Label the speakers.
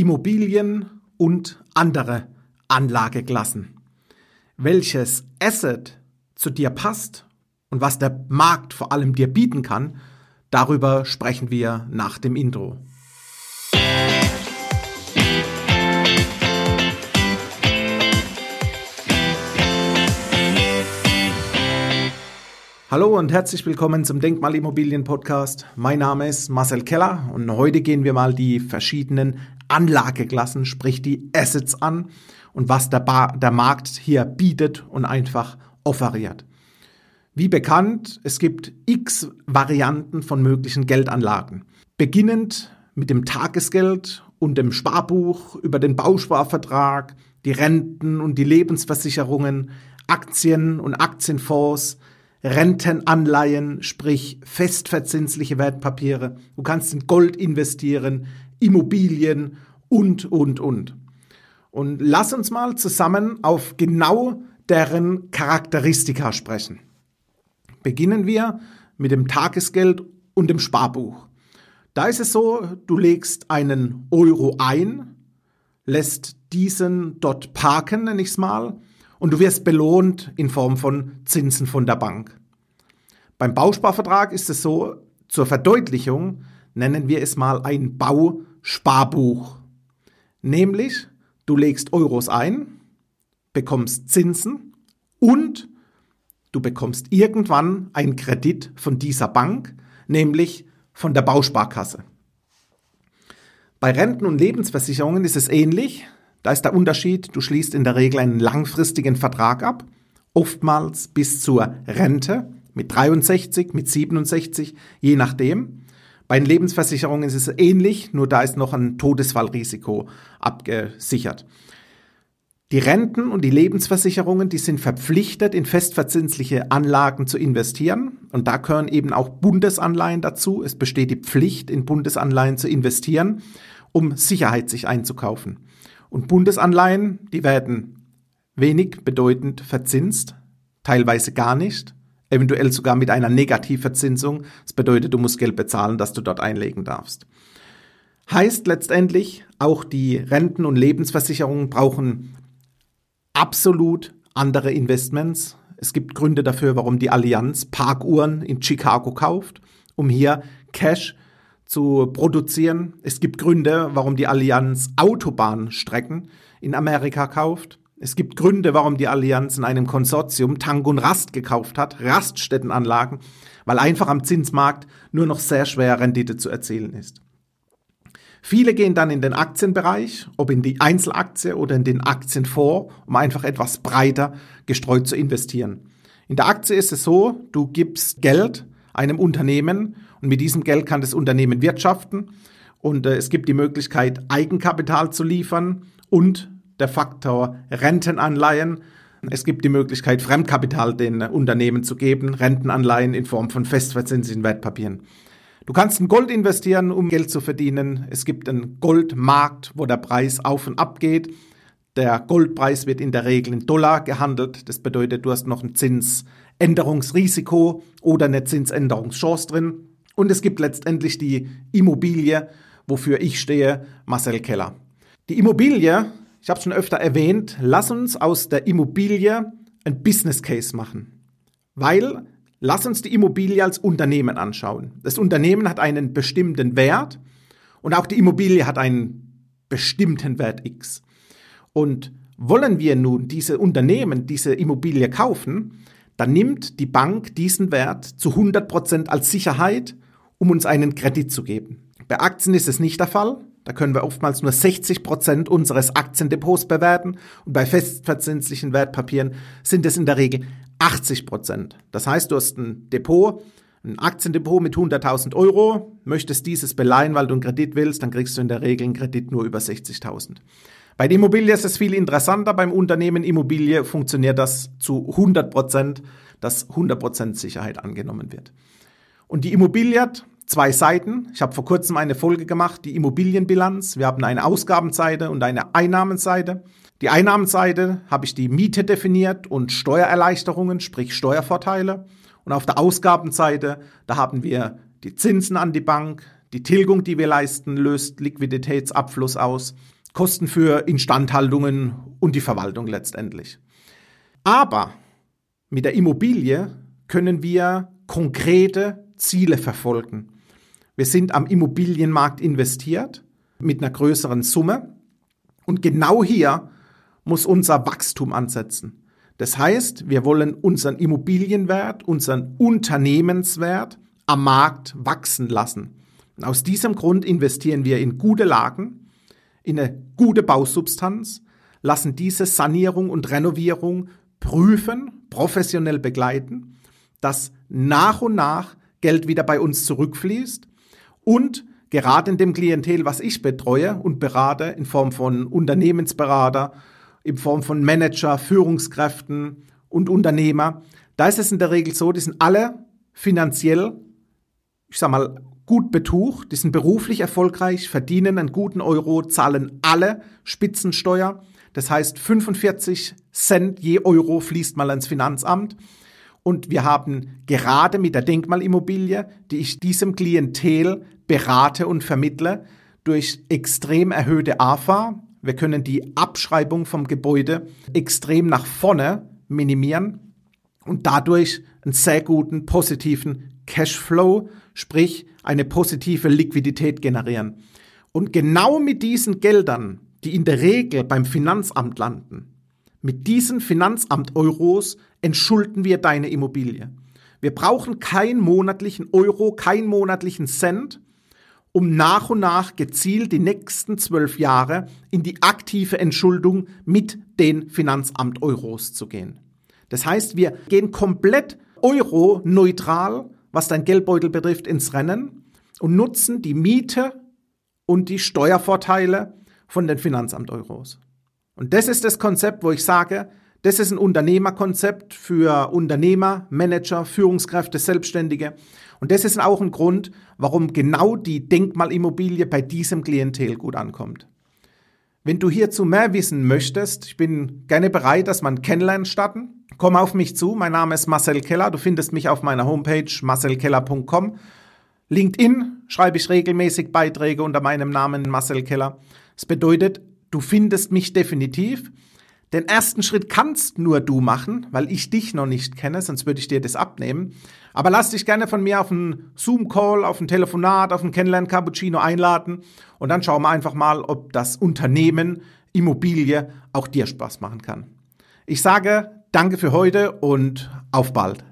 Speaker 1: Immobilien und andere Anlageklassen. Welches Asset zu dir passt und was der Markt vor allem dir bieten kann, darüber sprechen wir nach dem Intro. Hallo und herzlich willkommen zum Denkmalimmobilien Podcast. Mein Name ist Marcel Keller und heute gehen wir mal die verschiedenen Anlageklassen, sprich die Assets an und was der, Bar, der Markt hier bietet und einfach offeriert. Wie bekannt, es gibt x Varianten von möglichen Geldanlagen. Beginnend mit dem Tagesgeld und dem Sparbuch über den Bausparvertrag, die Renten und die Lebensversicherungen, Aktien und Aktienfonds, Rentenanleihen, sprich festverzinsliche Wertpapiere. Du kannst in Gold investieren, Immobilien und, und, und. Und lass uns mal zusammen auf genau deren Charakteristika sprechen. Beginnen wir mit dem Tagesgeld und dem Sparbuch. Da ist es so, du legst einen Euro ein, lässt diesen dort parken, nenne ich es mal, und du wirst belohnt in Form von Zinsen von der Bank. Beim Bausparvertrag ist es so, zur Verdeutlichung nennen wir es mal ein Bausparbuch. Nämlich, du legst Euros ein, bekommst Zinsen und du bekommst irgendwann einen Kredit von dieser Bank, nämlich von der Bausparkasse. Bei Renten und Lebensversicherungen ist es ähnlich. Da ist der Unterschied, du schließt in der Regel einen langfristigen Vertrag ab, oftmals bis zur Rente, mit 63, mit 67, je nachdem. Bei den Lebensversicherungen ist es ähnlich, nur da ist noch ein Todesfallrisiko abgesichert. Die Renten und die Lebensversicherungen, die sind verpflichtet, in festverzinsliche Anlagen zu investieren. Und da gehören eben auch Bundesanleihen dazu. Es besteht die Pflicht, in Bundesanleihen zu investieren, um Sicherheit sich einzukaufen. Und Bundesanleihen, die werden wenig bedeutend verzinst, teilweise gar nicht, eventuell sogar mit einer Negativverzinsung. Das bedeutet, du musst Geld bezahlen, dass du dort einlegen darfst. Heißt letztendlich, auch die Renten- und Lebensversicherungen brauchen absolut andere Investments. Es gibt Gründe dafür, warum die Allianz Parkuhren in Chicago kauft, um hier Cash zu produzieren. Es gibt Gründe, warum die Allianz Autobahnstrecken in Amerika kauft. Es gibt Gründe, warum die Allianz in einem Konsortium Tank und Rast gekauft hat, Raststättenanlagen, weil einfach am Zinsmarkt nur noch sehr schwer Rendite zu erzielen ist. Viele gehen dann in den Aktienbereich, ob in die Einzelaktie oder in den Aktienfonds, um einfach etwas breiter gestreut zu investieren. In der Aktie ist es so, du gibst Geld einem Unternehmen und mit diesem Geld kann das Unternehmen wirtschaften und äh, es gibt die Möglichkeit, Eigenkapital zu liefern und der Faktor Rentenanleihen. Es gibt die Möglichkeit, Fremdkapital den Unternehmen zu geben, Rentenanleihen in Form von festverzinslichen Wertpapieren. Du kannst in Gold investieren, um Geld zu verdienen. Es gibt einen Goldmarkt, wo der Preis auf und ab geht. Der Goldpreis wird in der Regel in Dollar gehandelt. Das bedeutet, du hast noch ein Zinsänderungsrisiko oder eine Zinsänderungschance drin. Und es gibt letztendlich die Immobilie, wofür ich stehe, Marcel Keller. Die Immobilie, ich habe es schon öfter erwähnt, lass uns aus der Immobilie ein Business Case machen. Weil, lass uns die Immobilie als Unternehmen anschauen. Das Unternehmen hat einen bestimmten Wert und auch die Immobilie hat einen bestimmten Wert X. Und wollen wir nun diese Unternehmen, diese Immobilie kaufen, dann nimmt die Bank diesen Wert zu 100 Prozent als Sicherheit um uns einen Kredit zu geben. Bei Aktien ist es nicht der Fall. Da können wir oftmals nur 60 Prozent unseres Aktiendepots bewerten und bei festverzinslichen Wertpapieren sind es in der Regel 80 Prozent. Das heißt, du hast ein Depot, ein Aktiendepot mit 100.000 Euro, möchtest dieses beleihen, weil du einen Kredit willst, dann kriegst du in der Regel einen Kredit nur über 60.000. Bei der Immobilie ist es viel interessanter. Beim Unternehmen Immobilie funktioniert das zu 100 Prozent, dass 100 Prozent Sicherheit angenommen wird. Und die Immobilie hat zwei Seiten. Ich habe vor kurzem eine Folge gemacht, die Immobilienbilanz. Wir haben eine Ausgabenseite und eine Einnahmenseite. Die Einnahmenseite habe ich die Miete definiert und Steuererleichterungen, sprich Steuervorteile. Und auf der Ausgabenseite, da haben wir die Zinsen an die Bank, Die Tilgung, die wir leisten, löst Liquiditätsabfluss aus, Kosten für Instandhaltungen und die Verwaltung letztendlich. Aber mit der Immobilie können wir konkrete Ziele verfolgen. Wir sind am Immobilienmarkt investiert mit einer größeren Summe und genau hier muss unser Wachstum ansetzen. Das heißt, wir wollen unseren Immobilienwert, unseren Unternehmenswert am Markt wachsen lassen. Und aus diesem Grund investieren wir in gute Lagen, in eine gute Bausubstanz, lassen diese Sanierung und Renovierung prüfen, professionell begleiten, dass nach und nach Geld wieder bei uns zurückfließt und gerade in dem Klientel, was ich betreue und berate, in Form von Unternehmensberater, in Form von Manager, Führungskräften und Unternehmer, da ist es in der Regel so, die sind alle finanziell, ich sag mal, gut betucht, die sind beruflich erfolgreich, verdienen einen guten Euro, zahlen alle Spitzensteuer. Das heißt, 45 Cent je Euro fließt mal ans Finanzamt. Und wir haben gerade mit der Denkmalimmobilie, die ich diesem Klientel berate und vermittle, durch extrem erhöhte AFA, wir können die Abschreibung vom Gebäude extrem nach vorne minimieren und dadurch einen sehr guten positiven Cashflow, sprich eine positive Liquidität generieren. Und genau mit diesen Geldern, die in der Regel beim Finanzamt landen, mit diesen Finanzamt-Euros entschulden wir deine Immobilie. Wir brauchen keinen monatlichen Euro, keinen monatlichen Cent, um nach und nach gezielt die nächsten zwölf Jahre in die aktive Entschuldung mit den Finanzamt-Euros zu gehen. Das heißt, wir gehen komplett euro-neutral, was dein Geldbeutel betrifft, ins Rennen und nutzen die Miete und die Steuervorteile von den Finanzamt-Euros. Und das ist das Konzept, wo ich sage, das ist ein Unternehmerkonzept für Unternehmer, Manager, Führungskräfte, Selbstständige. Und das ist auch ein Grund, warum genau die Denkmalimmobilie bei diesem Klientel gut ankommt. Wenn du hierzu mehr wissen möchtest, ich bin gerne bereit, dass man Kennenlernen starten. Komm auf mich zu. Mein Name ist Marcel Keller. Du findest mich auf meiner Homepage marcelkeller.com. LinkedIn schreibe ich regelmäßig Beiträge unter meinem Namen Marcel Keller. Das bedeutet, du findest mich definitiv. Den ersten Schritt kannst nur du machen, weil ich dich noch nicht kenne, sonst würde ich dir das abnehmen. Aber lass dich gerne von mir auf einen Zoom-Call, auf ein Telefonat, auf ein Kennenlern-Cappuccino einladen und dann schauen wir einfach mal, ob das Unternehmen Immobilie auch dir Spaß machen kann. Ich sage danke für heute und auf bald.